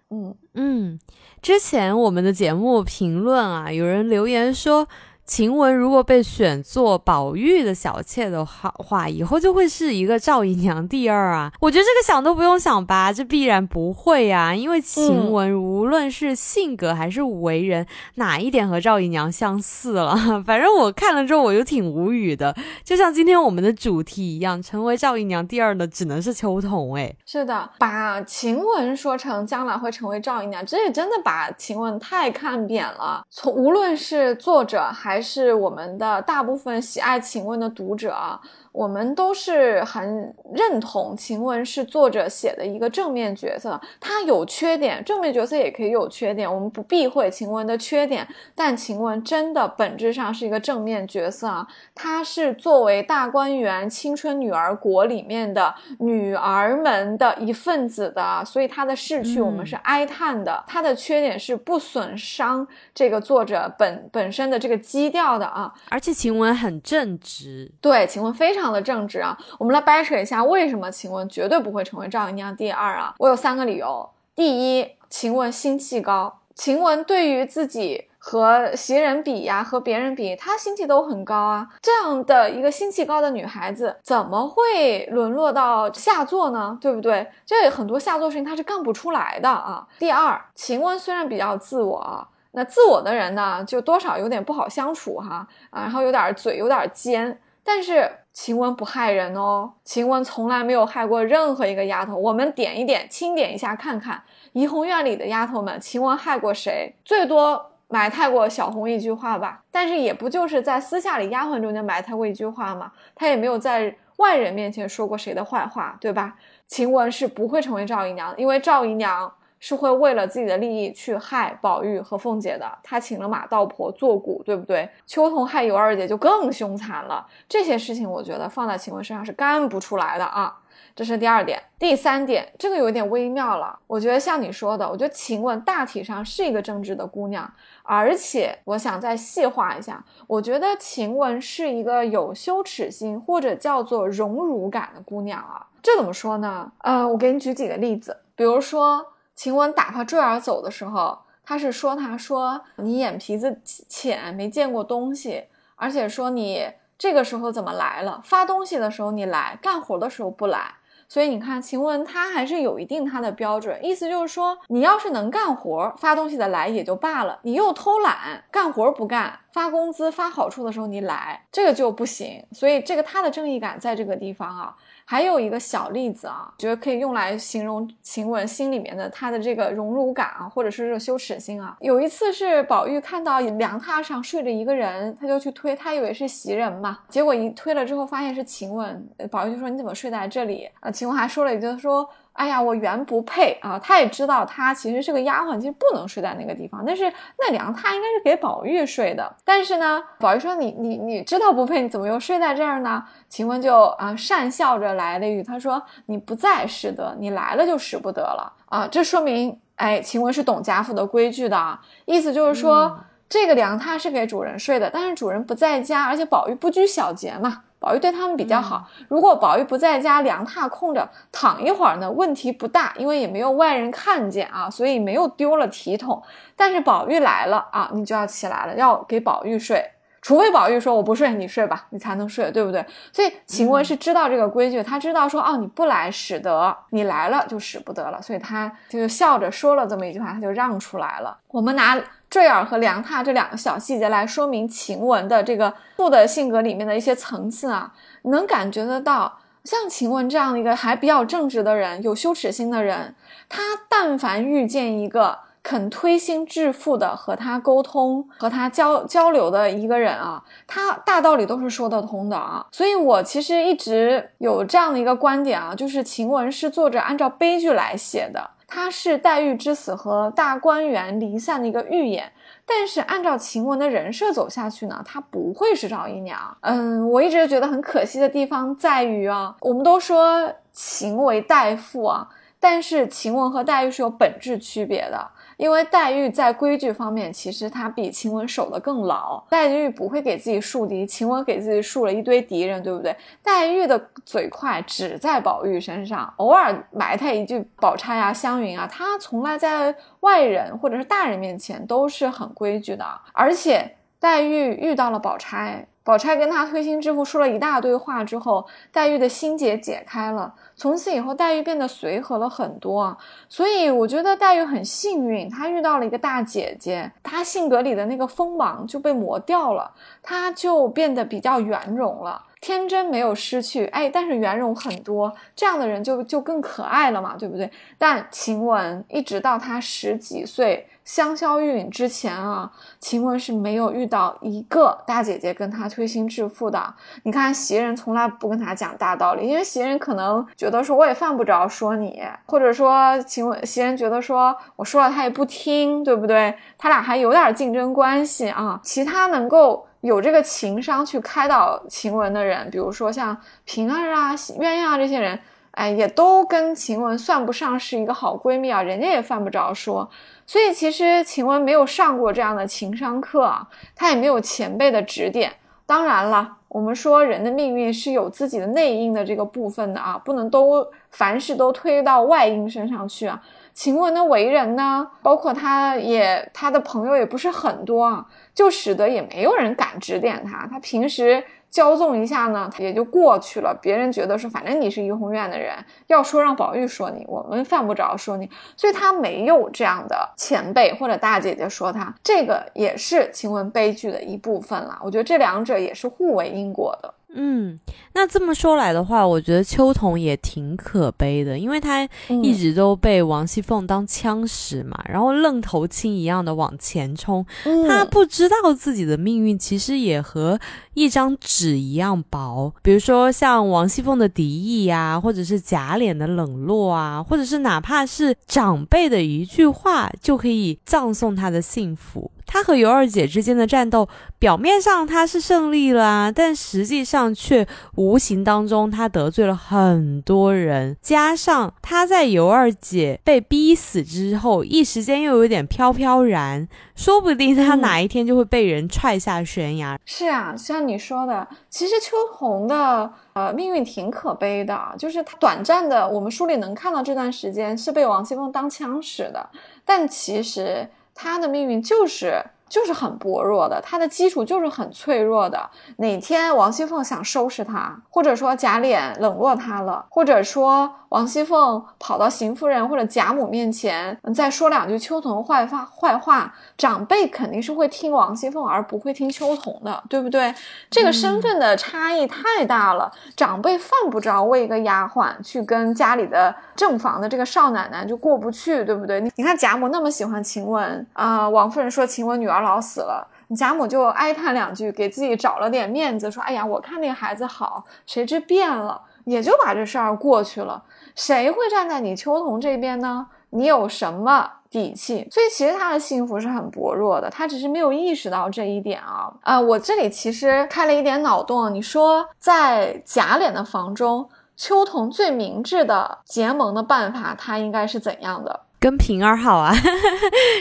嗯。之前我们的节目评论啊，有人留言说，晴雯如果被选做宝玉的小妾的话，以后就会是一个赵姨娘第二啊！我觉得这个想都不用想吧，这必然不会呀，因为晴雯无论是性格还是为人，哪一点和赵姨娘相似了？反正我看了之后，我就挺无语的。就像今天我们的主题一样，成为赵姨娘第二的只能是秋桐。哎，是的，把晴雯说成将来会成为赵姨娘，这也真的把晴雯太看扁了。从无论是作者还还是我们的大部分喜爱请问的读者啊。我们都是很认同晴雯是作者写的一个正面角色，她有缺点，正面角色也可以有缺点，我们不避讳晴雯的缺点，但晴雯真的本质上是一个正面角色啊，她是作为大观园青春女儿国里面的女儿们的一份子的，所以她的逝去我们是哀叹的，她的缺点是不损伤这个作者本本身的这个基调的啊，而且晴雯很正直，对，晴雯非常。的正直啊，我们来掰扯一下，为什么晴雯绝对不会成为赵姨娘第二啊？我有三个理由。第一，晴雯心气高，晴雯对于自己和袭人比呀，和别人比，她心气都很高啊。这样的一个心气高的女孩子，怎么会沦落到下作呢？对不对？这很多下作事情她是干不出来的啊。第二，晴雯虽然比较自我啊，那自我的人呢，就多少有点不好相处哈啊，然后有点嘴有点尖，但是。晴雯不害人哦，晴雯从来没有害过任何一个丫头。我们点一点，清点一下，看看怡红院里的丫头们，晴雯害过谁？最多埋汰过小红一句话吧，但是也不就是在私下里丫鬟中间埋汰过一句话吗？她也没有在外人面前说过谁的坏话，对吧？晴雯是不会成为赵姨娘，因为赵姨娘。是会为了自己的利益去害宝玉和凤姐的，他请了马道婆做骨，对不对？秋桐害尤二姐就更凶残了。这些事情我觉得放在晴雯身上是干不出来的啊。这是第二点，第三点，这个有点微妙了。我觉得像你说的，我觉得晴雯大体上是一个正直的姑娘，而且我想再细化一下，我觉得晴雯是一个有羞耻心或者叫做荣辱感的姑娘啊。这怎么说呢？呃，我给你举几个例子，比如说。晴雯打发坠儿走的时候，他是说：“他说你眼皮子浅，没见过东西，而且说你这个时候怎么来了？发东西的时候你来，干活的时候不来。所以你看，晴雯她还是有一定她的标准，意思就是说，你要是能干活，发东西的来也就罢了，你又偷懒，干活不干，发工资发好处的时候你来，这个就不行。所以这个她的正义感在这个地方啊。”还有一个小例子啊，觉得可以用来形容晴雯心里面的她的这个荣辱感啊，或者是这种羞耻心啊。有一次是宝玉看到凉榻上睡着一个人，他就去推，他以为是袭人嘛，结果一推了之后发现是晴雯，宝玉就说你怎么睡在这里？啊，晴雯还说了一句说。哎呀，我原不配啊！他也知道他其实是个丫鬟，其实不能睡在那个地方。但是那凉榻应该是给宝玉睡的。但是呢，宝玉说：“你你你知道不配，你怎么又睡在这儿呢？”晴雯就啊讪笑着来了一句：“她说你不在使得，你来了就使不得了啊！”这说明，哎，晴雯是懂贾府的规矩的，意思就是说这个凉榻是给主人睡的，但是主人不在家，而且宝玉不拘小节嘛。宝玉对他们比较好。如果宝玉不在家，凉榻空着，躺一会儿呢，问题不大，因为也没有外人看见啊，所以没有丢了体统。但是宝玉来了啊，你就要起来了，要给宝玉睡，除非宝玉说我不睡，你睡吧，你才能睡，对不对？所以晴雯是知道这个规矩，他知道说哦，你不来使得，你来了就使不得了，所以他就笑着说了这么一句话，他就让出来了。我们拿。坠耳和凉榻这两个小细节来说明晴雯的这个父的性格里面的一些层次啊，能感觉得到，像晴雯这样一个还比较正直的人，有羞耻心的人，他但凡遇见一个肯推心置腹的和他沟通、和他交交流的一个人啊，他大道理都是说得通的啊。所以我其实一直有这样的一个观点啊，就是晴雯是作者按照悲剧来写的。她是黛玉之死和大观园离散的一个预演，但是按照晴雯的人设走下去呢，她不会是赵姨娘。嗯，我一直觉得很可惜的地方在于啊，我们都说晴为代父啊，但是晴雯和黛玉是有本质区别的。因为黛玉在规矩方面，其实她比晴雯守得更牢。黛玉不会给自己树敌，晴雯给自己树了一堆敌人，对不对？黛玉的嘴快只在宝玉身上，偶尔埋汰一句宝钗呀、湘云啊，她从来在外人或者是大人面前都是很规矩的。而且黛玉遇到了宝钗。宝钗跟他推心置腹说了一大堆话之后，黛玉的心结解开了，从此以后黛玉变得随和了很多。所以我觉得黛玉很幸运，她遇到了一个大姐姐，她性格里的那个锋芒就被磨掉了，她就变得比较圆融了。天真没有失去，哎，但是圆融很多，这样的人就就更可爱了嘛，对不对？但晴雯一直到她十几岁香消玉殒之前啊，晴雯是没有遇到一个大姐姐跟她推心置腹的。你看袭人从来不跟她讲大道理，因为袭人可能觉得说我也犯不着说你，或者说晴雯袭人觉得说我说了她也不听，对不对？他俩还有点竞争关系啊。其他能够。有这个情商去开导晴雯的人，比如说像平儿啊、鸳鸯啊这些人，哎，也都跟晴雯算不上是一个好闺蜜啊，人家也犯不着说。所以其实晴雯没有上过这样的情商课啊，她也没有前辈的指点。当然了，我们说人的命运是有自己的内因的这个部分的啊，不能都凡事都推到外因身上去啊。晴雯的为人呢，包括她也她的朋友也不是很多啊，就使得也没有人敢指点她。她平时骄纵一下呢，也就过去了。别人觉得说，反正你是怡红院的人，要说让宝玉说你，我们犯不着说你，所以他没有这样的前辈或者大姐姐说他。这个也是晴雯悲剧的一部分了。我觉得这两者也是互为因果的。嗯，那这么说来的话，我觉得秋桐也挺可悲的，因为他一直都被王熙凤当枪使嘛，然后愣头青一样的往前冲，他不知道自己的命运其实也和一张纸一样薄。比如说像王熙凤的敌意呀，或者是贾琏的冷落啊，或者是哪怕是长辈的一句话，就可以葬送他的幸福。他和尤二姐之间的战斗，表面上他是胜利了，啊但实际上却无形当中他得罪了很多人。加上他在尤二姐被逼死之后，一时间又有点飘飘然，说不定他哪一天就会被人踹下悬崖。是啊，像你说的，其实秋桐的呃命运挺可悲的，就是他短暂的，我们书里能看到这段时间是被王熙凤当枪使的，但其实。他的命运就是就是很薄弱的，他的基础就是很脆弱的。哪天王熙凤想收拾他，或者说贾琏冷落他了，或者说王熙凤跑到邢夫人或者贾母面前再说两句秋桐坏话坏话，长辈肯定是会听王熙凤而不会听秋桐的，对不对？这个身份的差异太大了，长辈犯不着为一个丫鬟去跟家里的正房的这个少奶奶就过不去，对不对？你你看贾母那么喜欢晴雯啊，王夫人说晴雯女儿。老死了，贾母就哀叹两句，给自己找了点面子，说：“哎呀，我看那个孩子好，谁知变了，也就把这事儿过去了。谁会站在你秋桐这边呢？你有什么底气？所以其实他的幸福是很薄弱的，他只是没有意识到这一点啊。啊，我这里其实开了一点脑洞，你说在贾琏的房中，秋桐最明智的结盟的办法，他应该是怎样的？跟平儿好啊，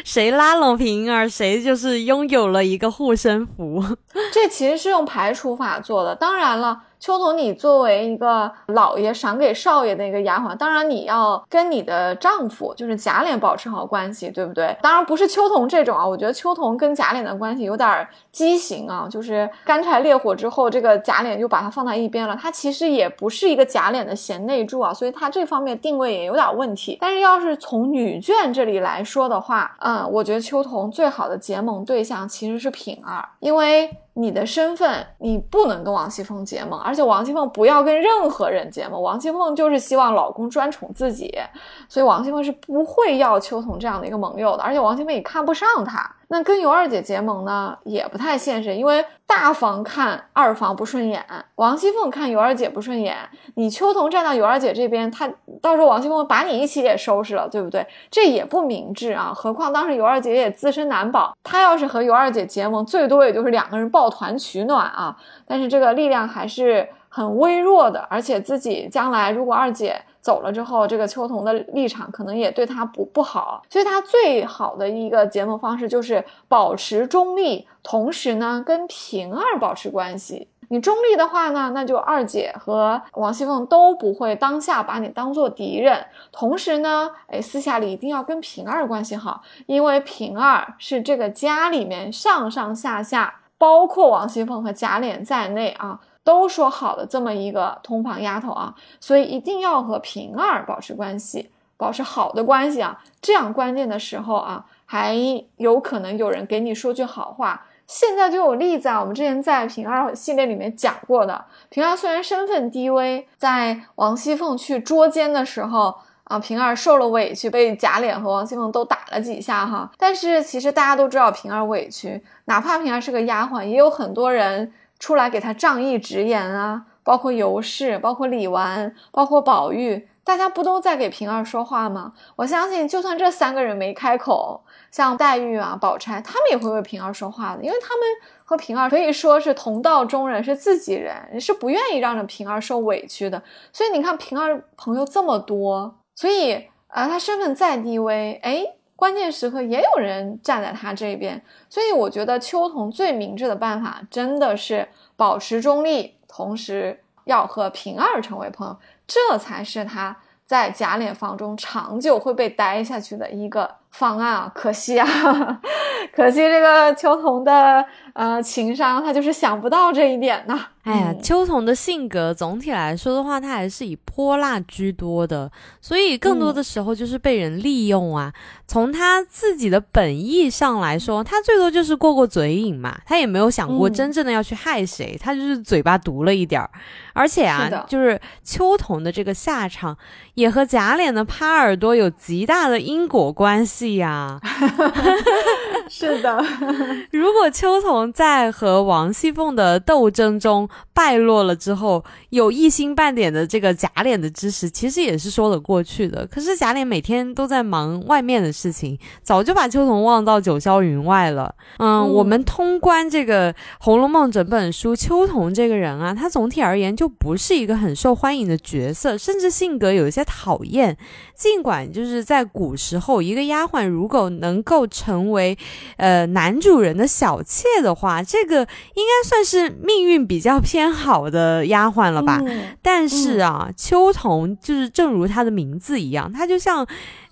谁拉拢平儿，谁就是拥有了一个护身符。这其实是用排除法做的，当然了。秋桐，你作为一个老爷赏给少爷的一个丫鬟，当然你要跟你的丈夫就是贾琏保持好关系，对不对？当然不是秋桐这种啊，我觉得秋桐跟贾琏的关系有点畸形啊，就是干柴烈火之后，这个贾琏就把他放在一边了。他其实也不是一个贾琏的贤内助啊，所以他这方面定位也有点问题。但是要是从女眷这里来说的话，嗯，我觉得秋桐最好的结盟对象其实是平儿，因为。你的身份，你不能跟王熙凤结盟，而且王熙凤不要跟任何人结盟。王熙凤就是希望老公专宠自己，所以王熙凤是不会要秋桐这样的一个盟友的，而且王熙凤也看不上他。那跟尤二姐结盟呢，也不太现实，因为大房看二房不顺眼，王熙凤看尤二姐不顺眼，你秋桐站到尤二姐这边，她到时候王熙凤把你一起也收拾了，对不对？这也不明智啊。何况当时尤二姐也自身难保，她要是和尤二姐结盟，最多也就是两个人抱团取暖啊，但是这个力量还是很微弱的，而且自己将来如果二姐。走了之后，这个秋桐的立场可能也对他不不好，所以他最好的一个结盟方式就是保持中立，同时呢跟平儿保持关系。你中立的话呢，那就二姐和王熙凤都不会当下把你当做敌人，同时呢，哎，私下里一定要跟平儿关系好，因为平儿是这个家里面上上下下。包括王熙凤和贾琏在内啊，都说好了这么一个通房丫头啊，所以一定要和平儿保持关系，保持好的关系啊，这样关键的时候啊，还有可能有人给你说句好话。现在就有例子啊，我们之前在平儿系列里面讲过的，平儿虽然身份低微，在王熙凤去捉奸的时候。啊，平儿受了委屈，被贾琏和王熙凤都打了几下哈。但是其实大家都知道平儿委屈，哪怕平儿是个丫鬟，也有很多人出来给他仗义直言啊，包括尤氏，包括李纨，包括宝玉，大家不都在给平儿说话吗？我相信，就算这三个人没开口，像黛玉啊、宝钗，他们也会为平儿说话的，因为他们和平儿可以说是同道中人，是自己人，是不愿意让着平儿受委屈的。所以你看，平儿朋友这么多。所以啊，他身份再低微，哎，关键时刻也有人站在他这边。所以我觉得秋桐最明智的办法，真的是保持中立，同时要和平儿成为朋友，这才是他在假脸房中长久会被待下去的一个方案啊！可惜啊，可惜这个秋桐的呃情商，他就是想不到这一点呢。哎呀，秋桐的性格总体来说的话，他还是以泼辣居多的，所以更多的时候就是被人利用啊。从他自己的本意上来说，他最多就是过过嘴瘾嘛，他也没有想过真正的要去害谁，他就是嘴巴毒了一点儿。而且啊，就是秋桐的这个下场，也和贾脸的趴耳朵有极大的因果关系呀。是的，如果秋桐在和王熙凤的斗争中，败落了之后，有一星半点的这个假脸的支持，其实也是说得过去的。可是假脸每天都在忙外面的事情，早就把秋桐忘到九霄云外了。嗯，我们通关这个《红楼梦》整本书，秋桐这个人啊，他总体而言就不是一个很受欢迎的角色，甚至性格有一些讨厌。尽管就是在古时候，一个丫鬟如果能够成为呃男主人的小妾的话，这个应该算是命运比较偏。好的丫鬟了吧？但是啊，秋桐就是正如她的名字一样，她就像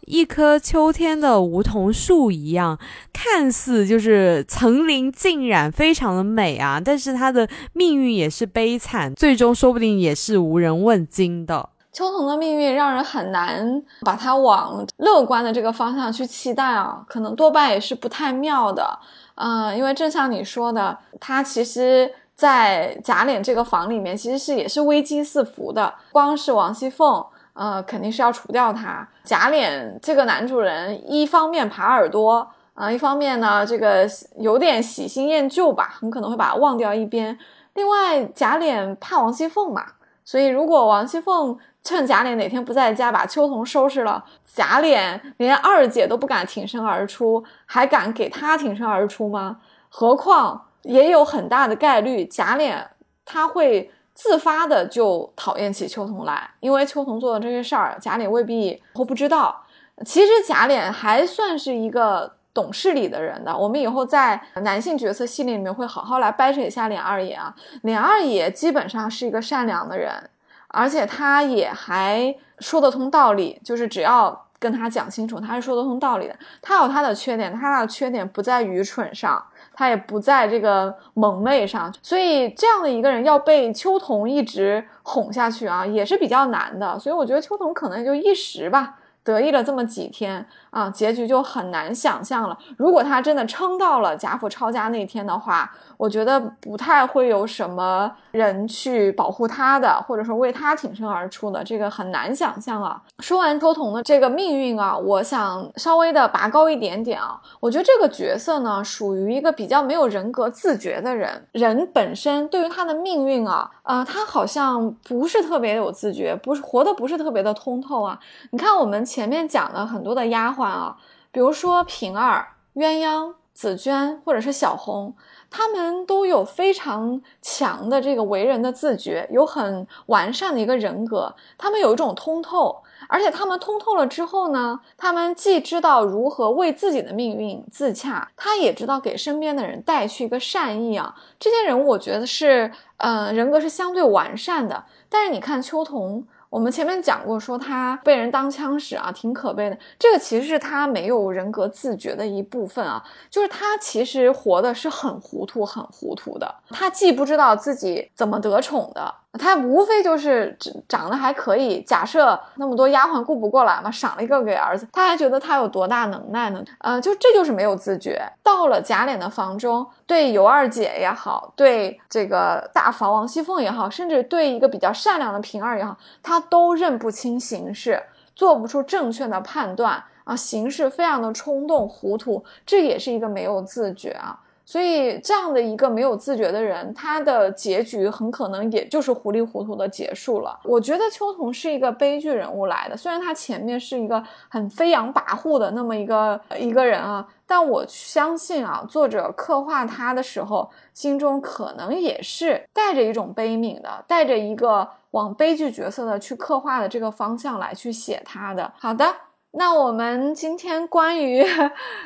一棵秋天的梧桐树一样，看似就是层林尽染，非常的美啊。但是她的命运也是悲惨，最终说不定也是无人问津的。秋桐的命运让人很难把她往乐观的这个方向去期待啊，可能多半也是不太妙的。嗯，因为正像你说的，她其实。在贾琏这个房里面，其实是也是危机四伏的。光是王熙凤，呃，肯定是要除掉他。贾琏这个男主人，一方面耙耳朵，啊，一方面呢，这个有点喜新厌旧吧，很可能会把他忘掉一边。另外，贾琏怕王熙凤嘛，所以如果王熙凤趁贾琏哪天不在家，把秋桐收拾了，贾琏连二姐都不敢挺身而出，还敢给他挺身而出吗？何况。也有很大的概率，贾琏他会自发的就讨厌起秋桐来，因为秋桐做的这些事儿，贾琏未必会不知道。其实贾琏还算是一个懂事理的人的，我们以后在男性角色系列里面会好好来掰扯一下琏二爷啊。琏二爷基本上是一个善良的人，而且他也还说得通道理，就是只要跟他讲清楚，他是说得通道理的。他有他的缺点，他的缺点不在愚蠢上。他也不在这个蒙昧上，所以这样的一个人要被秋桐一直哄下去啊，也是比较难的。所以我觉得秋桐可能就一时吧。得意了这么几天啊，结局就很难想象了。如果他真的撑到了贾府抄家那天的话，我觉得不太会有什么人去保护他的，或者说为他挺身而出的，这个很难想象啊。说完周彤的这个命运啊，我想稍微的拔高一点点啊。我觉得这个角色呢，属于一个比较没有人格自觉的人，人本身对于他的命运啊，呃，他好像不是特别有自觉，不是活的不是特别的通透啊。你看我们。前面讲的很多的丫鬟啊，比如说平儿、鸳鸯、紫娟，或者是小红，他们都有非常强的这个为人的自觉，有很完善的一个人格。他们有一种通透，而且他们通透了之后呢，他们既知道如何为自己的命运自洽，他也知道给身边的人带去一个善意啊。这些人物我觉得是，呃，人格是相对完善的。但是你看秋桐。我们前面讲过，说他被人当枪使啊，挺可悲的。这个其实是他没有人格自觉的一部分啊，就是他其实活的是很糊涂、很糊涂的。他既不知道自己怎么得宠的。他无非就是长得还可以，假设那么多丫鬟顾不过来嘛，赏了一个给儿子，他还觉得他有多大能耐呢？呃，就这就是没有自觉。到了贾琏的房中，对尤二姐也好，对这个大房王熙凤也好，甚至对一个比较善良的平儿也好，他都认不清形势，做不出正确的判断啊，行事非常的冲动糊涂，这也是一个没有自觉啊。所以，这样的一个没有自觉的人，他的结局很可能也就是糊里糊涂的结束了。我觉得秋桐是一个悲剧人物来的，虽然他前面是一个很飞扬跋扈的那么一个一个人啊，但我相信啊，作者刻画他的时候，心中可能也是带着一种悲悯的，带着一个往悲剧角色的去刻画的这个方向来去写他的。好的。那我们今天关于，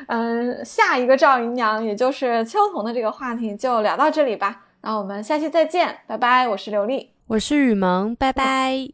嗯，下一个赵姨娘，也就是秋桐的这个话题就聊到这里吧。那我们下期再见，拜拜。我是刘丽，我是雨萌，拜拜。